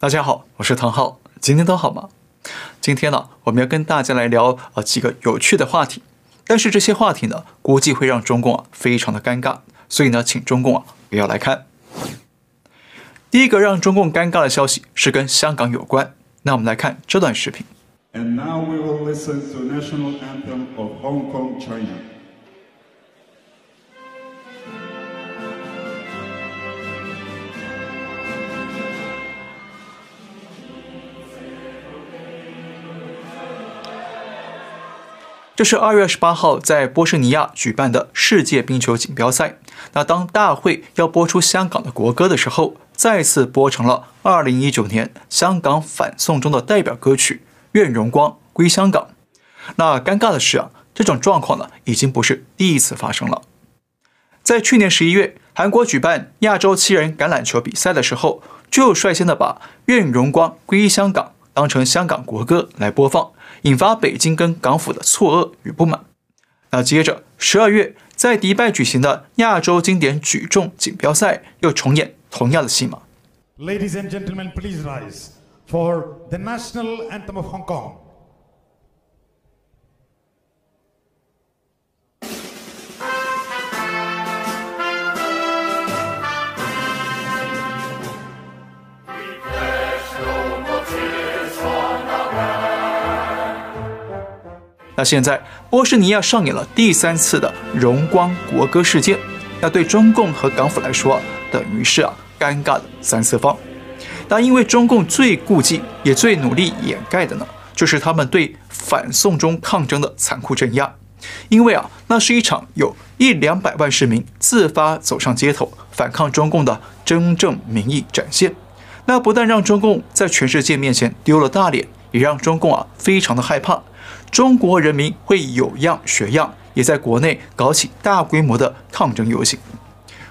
大家好，我是唐浩，今天都好吗？今天呢，我们要跟大家来聊啊几个有趣的话题，但是这些话题呢，估计会让中共啊非常的尴尬，所以呢，请中共啊不要来看。第一个让中共尴尬的消息是跟香港有关，那我们来看这段视频。And now we will listen to national anthem of Hong Kong, China. 这是二月二十八号在波士尼亚举办的世界冰球锦标赛。那当大会要播出香港的国歌的时候，再次播成了二零一九年香港反送中的代表歌曲《愿荣光归香港》。那尴尬的是啊，这种状况呢已经不是第一次发生了。在去年十一月，韩国举办亚洲七人橄榄球比赛的时候，就率先的把《愿荣光归香港》当成香港国歌来播放。引发北京跟港府的错愕与不满。那接着，十二月在迪拜举行的亚洲经典举重锦标赛又重演同样的戏码。Ladies and gentlemen, please rise for the national anthem of Hong Kong. 那现在波士尼亚上演了第三次的荣光国歌事件，那对中共和港府来说，等于是啊尴尬的三次方。那因为中共最顾忌也最努力掩盖的呢，就是他们对反送中抗争的残酷镇压。因为啊，那是一场有一两百万市民自发走上街头反抗中共的真正民意展现。那不但让中共在全世界面前丢了大脸，也让中共啊非常的害怕。中国人民会有样学样，也在国内搞起大规模的抗争游行。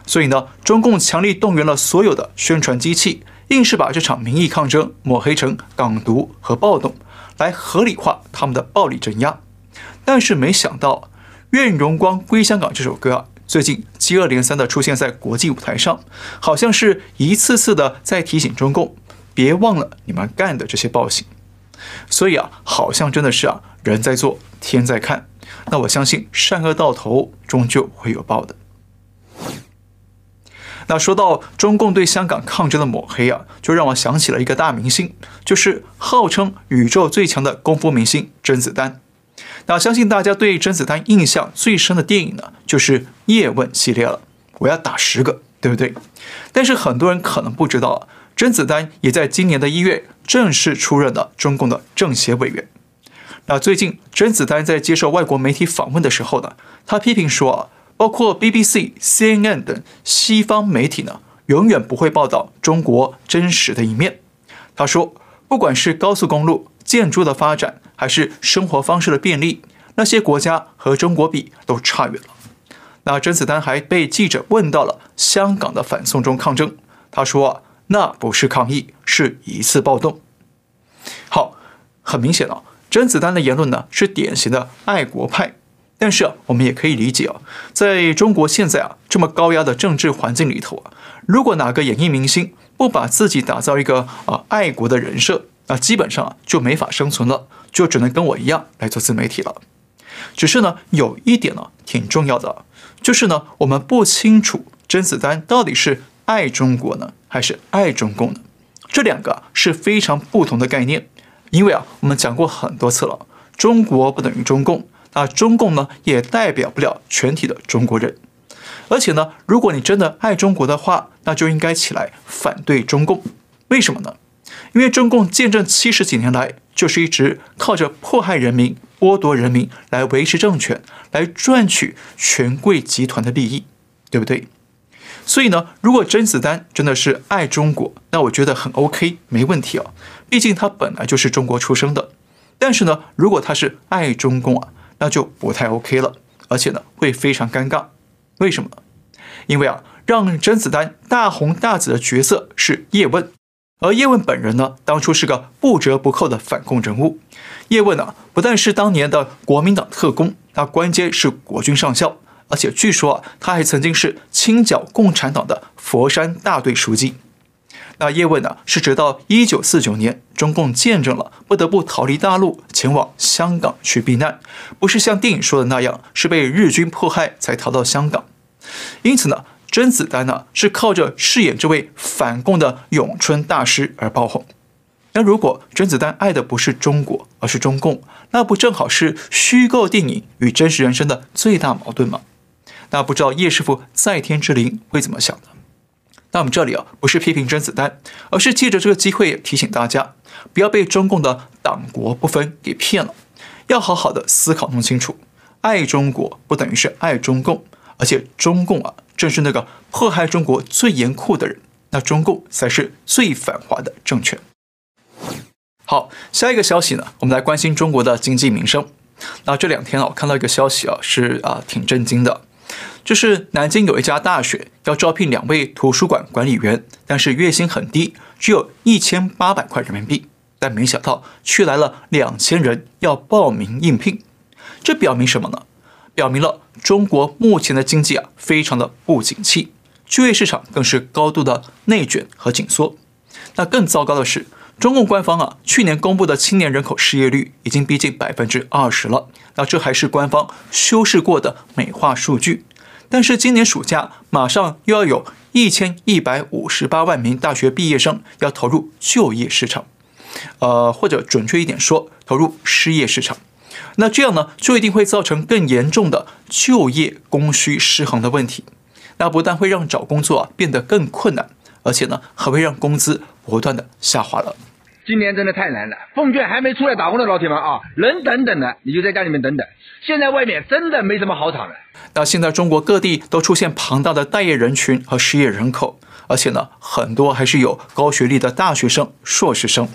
所以呢，中共强力动员了所有的宣传机器，硬是把这场民意抗争抹黑成港独和暴动，来合理化他们的暴力镇压。但是没想到，《愿荣光归香港》这首歌啊，最近接二连三的出现在国际舞台上，好像是一次次的在提醒中共，别忘了你们干的这些暴行。所以啊，好像真的是啊。人在做，天在看。那我相信善恶到头终究会有报的。那说到中共对香港抗争的抹黑啊，就让我想起了一个大明星，就是号称宇宙最强的功夫明星甄子丹。那相信大家对甄子丹印象最深的电影呢，就是《叶问》系列了。我要打十个，对不对？但是很多人可能不知道，甄子丹也在今年的一月正式出任了中共的政协委员。那最近，甄子丹在接受外国媒体访问的时候呢，他批评说啊，包括 BBC、CNN 等西方媒体呢，永远不会报道中国真实的一面。他说，不管是高速公路、建筑的发展，还是生活方式的便利，那些国家和中国比都差远了。那甄子丹还被记者问到了香港的反送中抗争，他说，那不是抗议，是一次暴动。好，很明显啊。甄子丹的言论呢，是典型的爱国派，但是啊，我们也可以理解啊，在中国现在啊这么高压的政治环境里头啊，如果哪个演艺明星不把自己打造一个啊爱国的人设，那基本上啊就没法生存了，就只能跟我一样来做自媒体了。只是呢，有一点呢挺重要的，就是呢，我们不清楚甄子丹到底是爱中国呢，还是爱中共呢？这两个是非常不同的概念。因为啊，我们讲过很多次了，中国不等于中共，那中共呢也代表不了全体的中国人。而且呢，如果你真的爱中国的话，那就应该起来反对中共。为什么呢？因为中共建政七十几年来，就是一直靠着迫害人民、剥夺人民来维持政权，来赚取权贵集团的利益，对不对？所以呢，如果甄子丹真的是爱中国，那我觉得很 OK，没问题啊。毕竟他本来就是中国出生的。但是呢，如果他是爱中共啊，那就不太 OK 了，而且呢，会非常尴尬。为什么？因为啊，让甄子丹大红大紫的角色是叶问，而叶问本人呢，当初是个不折不扣的反共人物。叶问啊，不但是当年的国民党特工，他官阶是国军上校。而且据说啊，他还曾经是清剿共产党的佛山大队书记。那叶问呢，是直到一九四九年，中共见证了不得不逃离大陆，前往香港去避难，不是像电影说的那样，是被日军迫害才逃到香港。因此呢，甄子丹呢是靠着饰演这位反共的咏春大师而爆红。那如果甄子丹爱的不是中国，而是中共，那不正好是虚构电影与真实人生的最大矛盾吗？那不知道叶师傅在天之灵会怎么想呢？那我们这里啊，不是批评甄子丹，而是借着这个机会提醒大家，不要被中共的党国不分给骗了，要好好的思考弄清楚，爱中国不等于是爱中共，而且中共啊，正是那个迫害中国最严酷的人，那中共才是最反华的政权。好，下一个消息呢，我们来关心中国的经济民生。那这两天啊，我看到一个消息啊，是啊，挺震惊的。就是南京有一家大学要招聘两位图书馆管理员，但是月薪很低，只有一千八百块人民币。但没想到却来了两千人要报名应聘，这表明什么呢？表明了中国目前的经济啊非常的不景气，就业市场更是高度的内卷和紧缩。那更糟糕的是，中共官方啊去年公布的青年人口失业率已经逼近百分之二十了。那这还是官方修饰过的美化数据。但是今年暑假马上又要有一千一百五十八万名大学毕业生要投入就业市场，呃，或者准确一点说，投入失业市场。那这样呢，就一定会造成更严重的就业供需失衡的问题。那不但会让找工作啊变得更困难，而且呢，还会让工资不断的下滑了。今年真的太难了，奉劝还没出来打工的老铁们啊，能等等的你就在家里面等等。现在外面真的没什么好厂的。那现在中国各地都出现庞大的待业人群和失业人口，而且呢，很多还是有高学历的大学生、硕士生。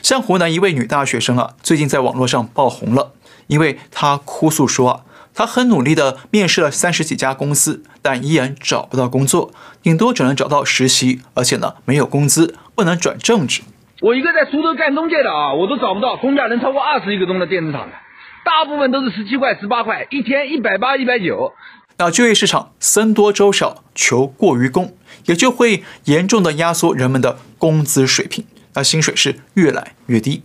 像湖南一位女大学生啊，最近在网络上爆红了，因为她哭诉说啊，她很努力的面试了三十几家公司，但依然找不到工作，顶多只能找到实习，而且呢，没有工资，不能转正职。我一个在苏州干中介的啊，我都找不到工价能超过二十一个钟的电子厂的，大部分都是十七块、十八块，一天一百八、一百九。那就业市场僧多粥少，求过于供，也就会严重的压缩人们的工资水平，那薪水是越来越低。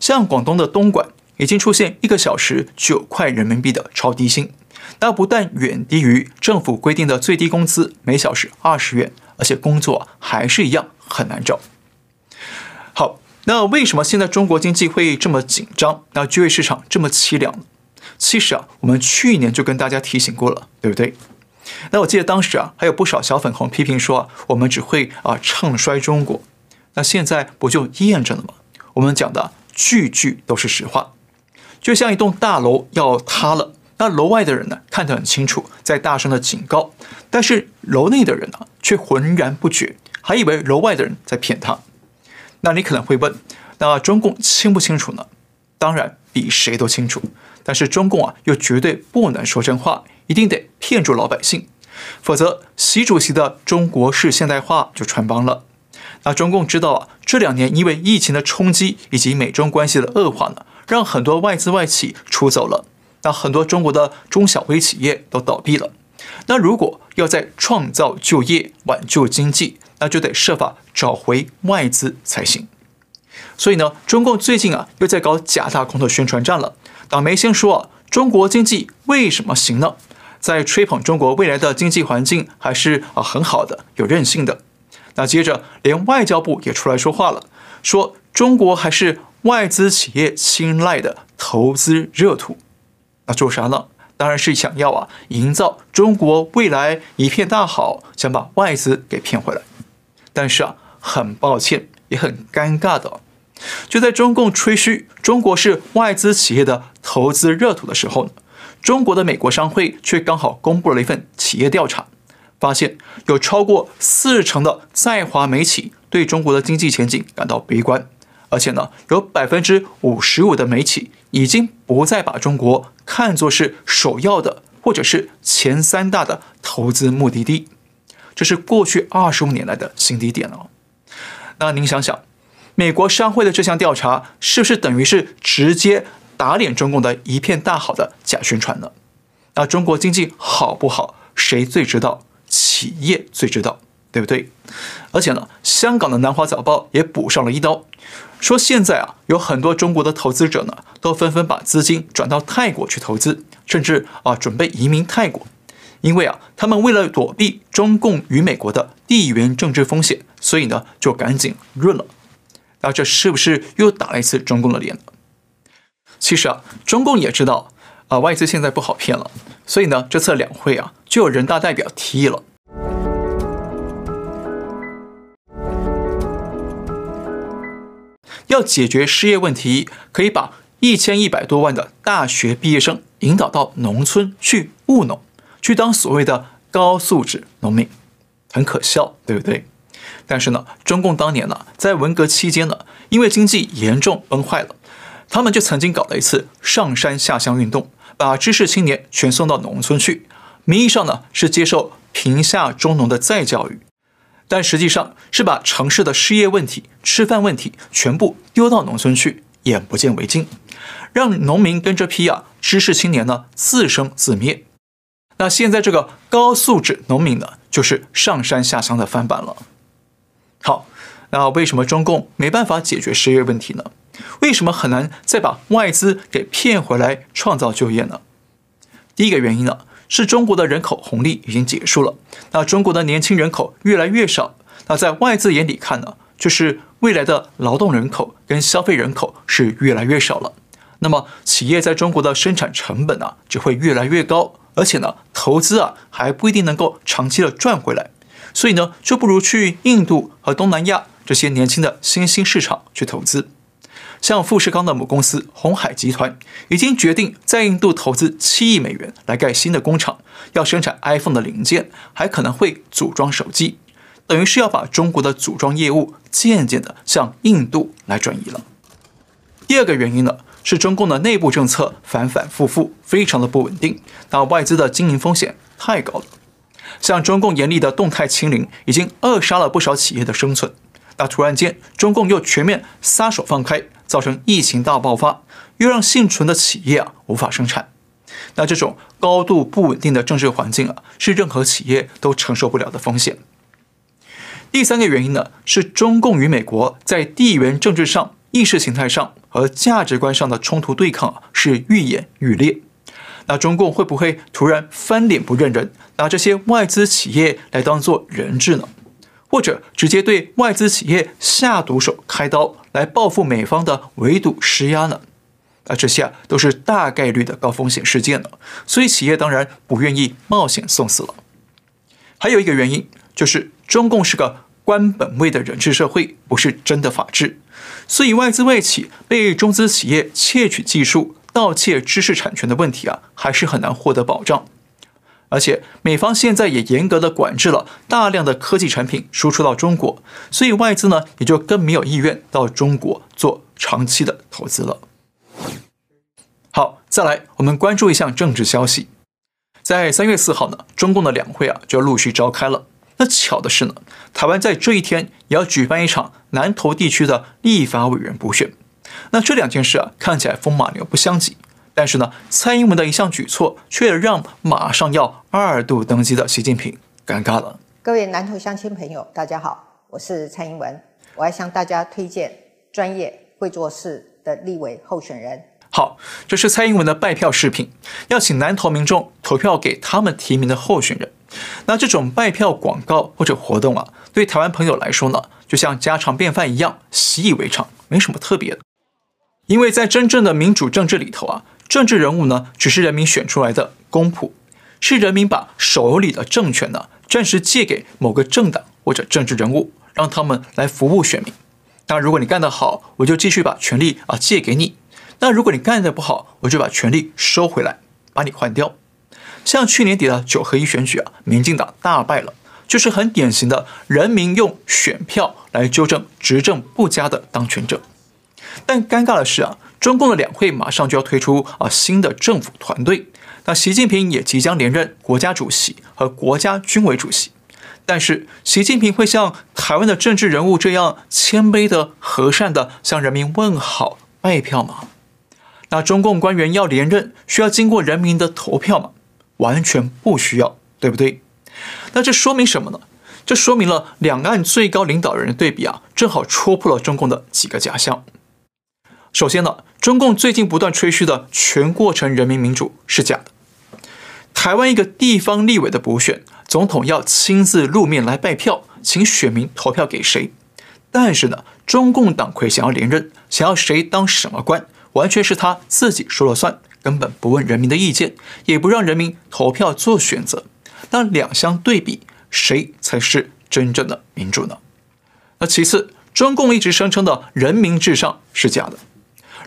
像广东的东莞已经出现一个小时九块人民币的超低薪，那不但远低于政府规定的最低工资每小时二十元，而且工作还是一样很难找。那为什么现在中国经济会这么紧张？那就业市场这么凄凉？其实啊，我们去年就跟大家提醒过了，对不对？那我记得当时啊，还有不少小粉红批评说啊，我们只会啊唱衰中国。那现在不就验证了吗？我们讲的句句都是实话。就像一栋大楼要塌了，那楼外的人呢看得很清楚，在大声的警告，但是楼内的人呢却浑然不觉，还以为楼外的人在骗他。那你可能会问，那中共清不清楚呢？当然比谁都清楚。但是中共啊，又绝对不能说真话，一定得骗住老百姓，否则习主席的中国式现代化就穿帮了。那中共知道啊，这两年因为疫情的冲击以及美中关系的恶化呢，让很多外资外企出走了，那很多中国的中小微企业都倒闭了。那如果要在创造就业、挽救经济，那就得设法找回外资才行。所以呢，中共最近啊又在搞假大空的宣传战了。党媒先说啊，中国经济为什么行呢？在吹捧中国未来的经济环境还是啊很好的，有韧性的。那接着连外交部也出来说话了，说中国还是外资企业青睐的投资热土。那做啥呢？当然是想要啊，营造中国未来一片大好，想把外资给骗回来。但是啊，很抱歉，也很尴尬的，就在中共吹嘘中国是外资企业的投资热土的时候呢，中国的美国商会却刚好公布了一份企业调查，发现有超过四成的在华美企对中国的经济前景感到悲观，而且呢，有百分之五十五的美企已经不再把中国看作是首要的，或者是前三大的投资目的地，这是过去二十五年来的新低点哦。那您想想，美国商会的这项调查是不是等于是直接打脸中共的一片大好的假宣传呢？那中国经济好不好，谁最知道？企业最知道。对不对？而且呢，香港的南华早报也补上了一刀，说现在啊，有很多中国的投资者呢，都纷纷把资金转到泰国去投资，甚至啊，准备移民泰国，因为啊，他们为了躲避中共与美国的地缘政治风险，所以呢，就赶紧润了。那这是不是又打了一次中共的脸呢？其实啊，中共也知道啊，外资现在不好骗了，所以呢，这次两会啊，就有人大代表提议了。要解决失业问题，可以把一千一百多万的大学毕业生引导到农村去务农，去当所谓的高素质农民，很可笑，对不对？但是呢，中共当年呢，在文革期间呢，因为经济严重崩坏了，他们就曾经搞了一次上山下乡运动，把知识青年全送到农村去，名义上呢是接受贫下中农的再教育。但实际上是把城市的失业问题、吃饭问题全部丢到农村去，眼不见为净，让农民跟这批啊知识青年呢自生自灭。那现在这个高素质农民呢，就是上山下乡的翻版了。好，那为什么中共没办法解决失业问题呢？为什么很难再把外资给骗回来创造就业呢？第一个原因呢？是中国的人口红利已经结束了，那中国的年轻人口越来越少，那在外资眼里看呢，就是未来的劳动人口跟消费人口是越来越少了。那么企业在中国的生产成本啊就会越来越高，而且呢投资啊还不一定能够长期的赚回来，所以呢就不如去印度和东南亚这些年轻的新兴市场去投资。像富士康的母公司鸿海集团已经决定在印度投资七亿美元来盖新的工厂，要生产 iPhone 的零件，还可能会组装手机，等于是要把中国的组装业务渐渐的向印度来转移了。第二个原因呢，是中共的内部政策反反复复，非常的不稳定，那外资的经营风险太高了。像中共严厉的动态清零，已经扼杀了不少企业的生存。那突然间，中共又全面撒手放开。造成疫情大爆发，又让幸存的企业啊无法生产。那这种高度不稳定的政治环境啊，是任何企业都承受不了的风险。第三个原因呢，是中共与美国在地缘政治上、意识形态上和价值观上的冲突对抗，是愈演愈烈。那中共会不会突然翻脸不认人，拿这些外资企业来当做人质呢？或者直接对外资企业下毒手、开刀来报复美方的围堵施压呢？啊，这些啊都是大概率的高风险事件了，所以企业当然不愿意冒险送死了。还有一个原因就是中共是个官本位的人治社会，不是真的法治，所以外资外企被中资企业窃取技术、盗窃知识产权的问题啊，还是很难获得保障。而且美方现在也严格的管制了大量的科技产品输出到中国，所以外资呢也就更没有意愿到中国做长期的投资了。好，再来我们关注一项政治消息，在三月四号呢，中共的两会啊就陆续召开了。那巧的是呢，台湾在这一天也要举办一场南投地区的立法委员补选。那这两件事啊看起来风马牛不相及。但是呢，蔡英文的一项举措却让马上要二度登基的习近平尴尬了。各位南投乡亲朋友，大家好，我是蔡英文，我要向大家推荐专业会做事的立委候选人。好，这是蔡英文的拜票视频，要请南投民众投票给他们提名的候选人。那这种拜票广告或者活动啊，对台湾朋友来说呢，就像家常便饭一样，习以为常，没什么特别的。因为在真正的民主政治里头啊。政治人物呢，只是人民选出来的公仆，是人民把手里的政权呢，暂时借给某个政党或者政治人物，让他们来服务选民。那如果你干得好，我就继续把权力啊借给你；那如果你干得不好，我就把权力收回来，把你换掉。像去年底的九合一选举啊，民进党大败了，就是很典型的人民用选票来纠正执政不佳的当权者。但尴尬的是啊。中共的两会马上就要推出啊新的政府团队，那习近平也即将连任国家主席和国家军委主席，但是习近平会像台湾的政治人物这样谦卑的、和善的向人民问好、拜票吗？那中共官员要连任需要经过人民的投票吗？完全不需要，对不对？那这说明什么呢？这说明了两岸最高领导人的对比啊，正好戳破了中共的几个假象。首先呢，中共最近不断吹嘘的全过程人民民主是假的。台湾一个地方立委的补选，总统要亲自露面来拜票，请选民投票给谁。但是呢，中共党魁想要连任，想要谁当什么官，完全是他自己说了算，根本不问人民的意见，也不让人民投票做选择。那两相对比，谁才是真正的民主呢？那其次，中共一直声称的人民至上是假的。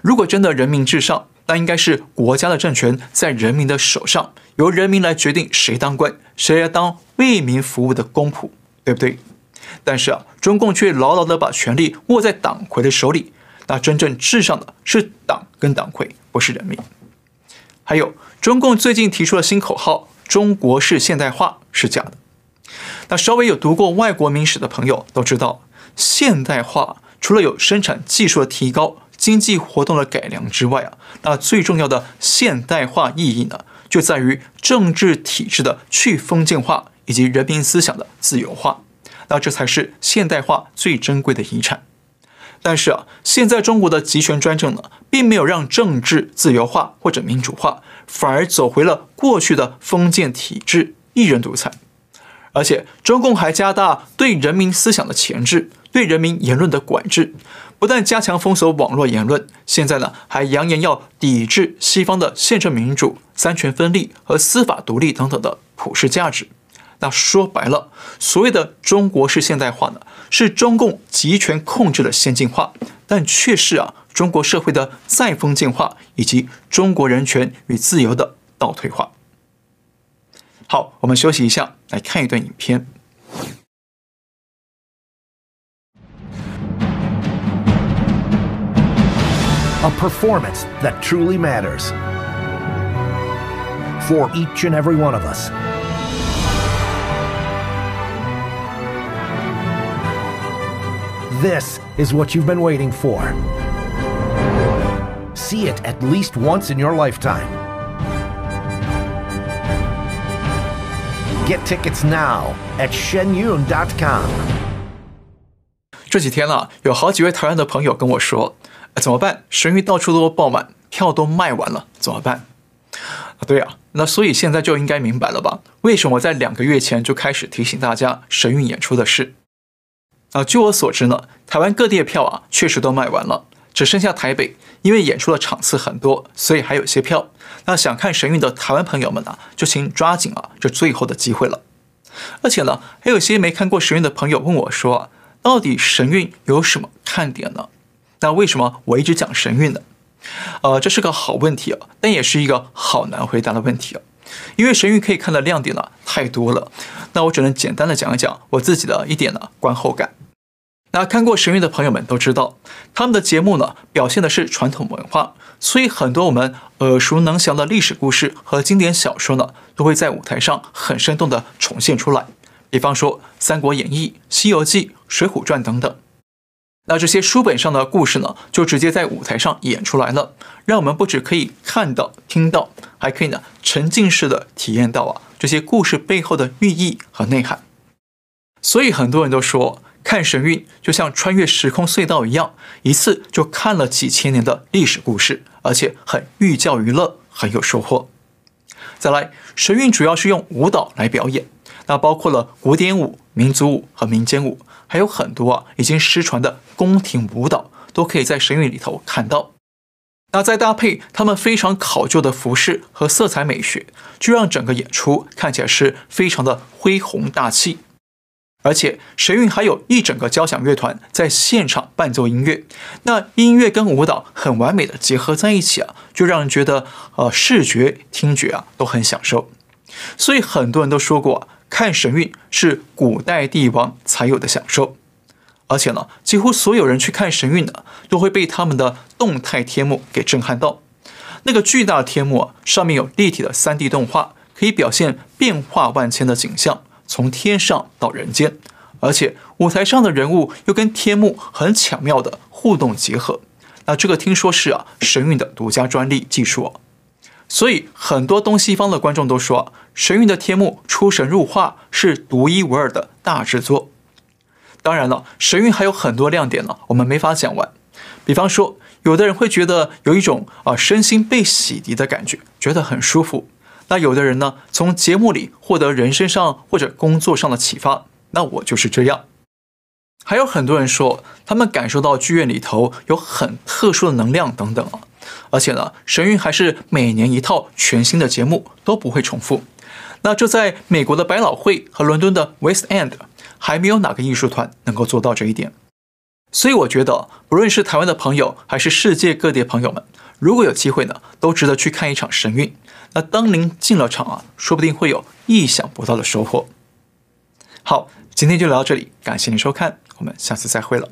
如果真的人民至上，那应该是国家的政权在人民的手上，由人民来决定谁当官，谁来当为民服务的公仆，对不对？但是啊，中共却牢牢地把权力握在党魁的手里。那真正至上的是党跟党魁，不是人民。还有，中共最近提出了新口号“中国式现代化”是假的。那稍微有读过外国民史的朋友都知道，现代化除了有生产技术的提高、经济活动的改良之外啊，那最重要的现代化意义呢，就在于政治体制的去封建化以及人民思想的自由化。那这才是现代化最珍贵的遗产。但是啊，现在中国的集权专政呢，并没有让政治自由化或者民主化，反而走回了过去的封建体制，一人独裁。而且中共还加大对人民思想的钳制，对人民言论的管制，不但加强封锁网络言论，现在呢，还扬言要抵制西方的宪政民主、三权分立和司法独立等等的普世价值。那说白了，所谓的中国式现代化呢，是中共集权控制的先进化，但却是啊中国社会的再封建化以及中国人权与自由的倒退化。好，我们休息一下，来看一段影片。A performance that truly matters for each and every one of us. This is what you've been waiting for. See it at least once in your lifetime. Get tickets now at shenyun.com. 这几天啊，有好几位台湾的朋友跟我说：“怎么办？神韵到处都爆满，票都卖完了，怎么办？”啊，对啊，那所以现在就应该明白了吧？为什么我在两个月前就开始提醒大家神韵演出的事？ 啊，据我所知呢，台湾各地的票啊，确实都卖完了，只剩下台北，因为演出的场次很多，所以还有些票。那想看神韵的台湾朋友们啊，就请抓紧啊，这最后的机会了。而且呢，还有些没看过神韵的朋友问我说，到底神韵有什么看点呢？那为什么我一直讲神韵呢？呃，这是个好问题啊，但也是一个好难回答的问题啊。因为神韵可以看的亮点呢、太多了，那我只能简单的讲一讲我自己的一点呢观后感。那看过神韵的朋友们都知道，他们的节目呢表现的是传统文化，所以很多我们耳熟能详的历史故事和经典小说呢都会在舞台上很生动的重现出来。比方说《三国演义》《西游记》《水浒传》等等。那这些书本上的故事呢，就直接在舞台上演出来了，让我们不只可以看到、听到，还可以呢沉浸式的体验到啊这些故事背后的寓意和内涵。所以很多人都说，看神韵就像穿越时空隧道一样，一次就看了几千年的历史故事，而且很寓教于乐，很有收获。再来，神韵主要是用舞蹈来表演，那包括了古典舞、民族舞和民间舞。还有很多啊，已经失传的宫廷舞蹈都可以在神韵里头看到。那再搭配他们非常考究的服饰和色彩美学，就让整个演出看起来是非常的恢宏大气。而且神韵还有一整个交响乐团在现场伴奏音乐，那音乐跟舞蹈很完美的结合在一起啊，就让人觉得呃视觉、听觉啊都很享受。所以很多人都说过啊。看神韵是古代帝王才有的享受，而且呢，几乎所有人去看神韵的，都会被他们的动态天幕给震撼到。那个巨大的天幕啊，上面有立体的 3D 动画，可以表现变化万千的景象，从天上到人间。而且舞台上的人物又跟天幕很巧妙的互动结合。那这个听说是啊，神韵的独家专利技术哦。所以很多东西方的观众都说，神韵的天幕出神入化，是独一无二的大制作。当然了，神韵还有很多亮点呢，我们没法讲完。比方说，有的人会觉得有一种啊身心被洗涤的感觉，觉得很舒服。那有的人呢，从节目里获得人生上或者工作上的启发。那我就是这样。还有很多人说，他们感受到剧院里头有很特殊的能量等等啊。而且呢，神韵还是每年一套全新的节目，都不会重复。那这在美国的百老汇和伦敦的 West End，还没有哪个艺术团能够做到这一点。所以我觉得，不论是台湾的朋友，还是世界各地的朋友们，如果有机会呢，都值得去看一场神韵。那当您进了场啊，说不定会有意想不到的收获。好，今天就聊到这里，感谢您收看，我们下次再会了。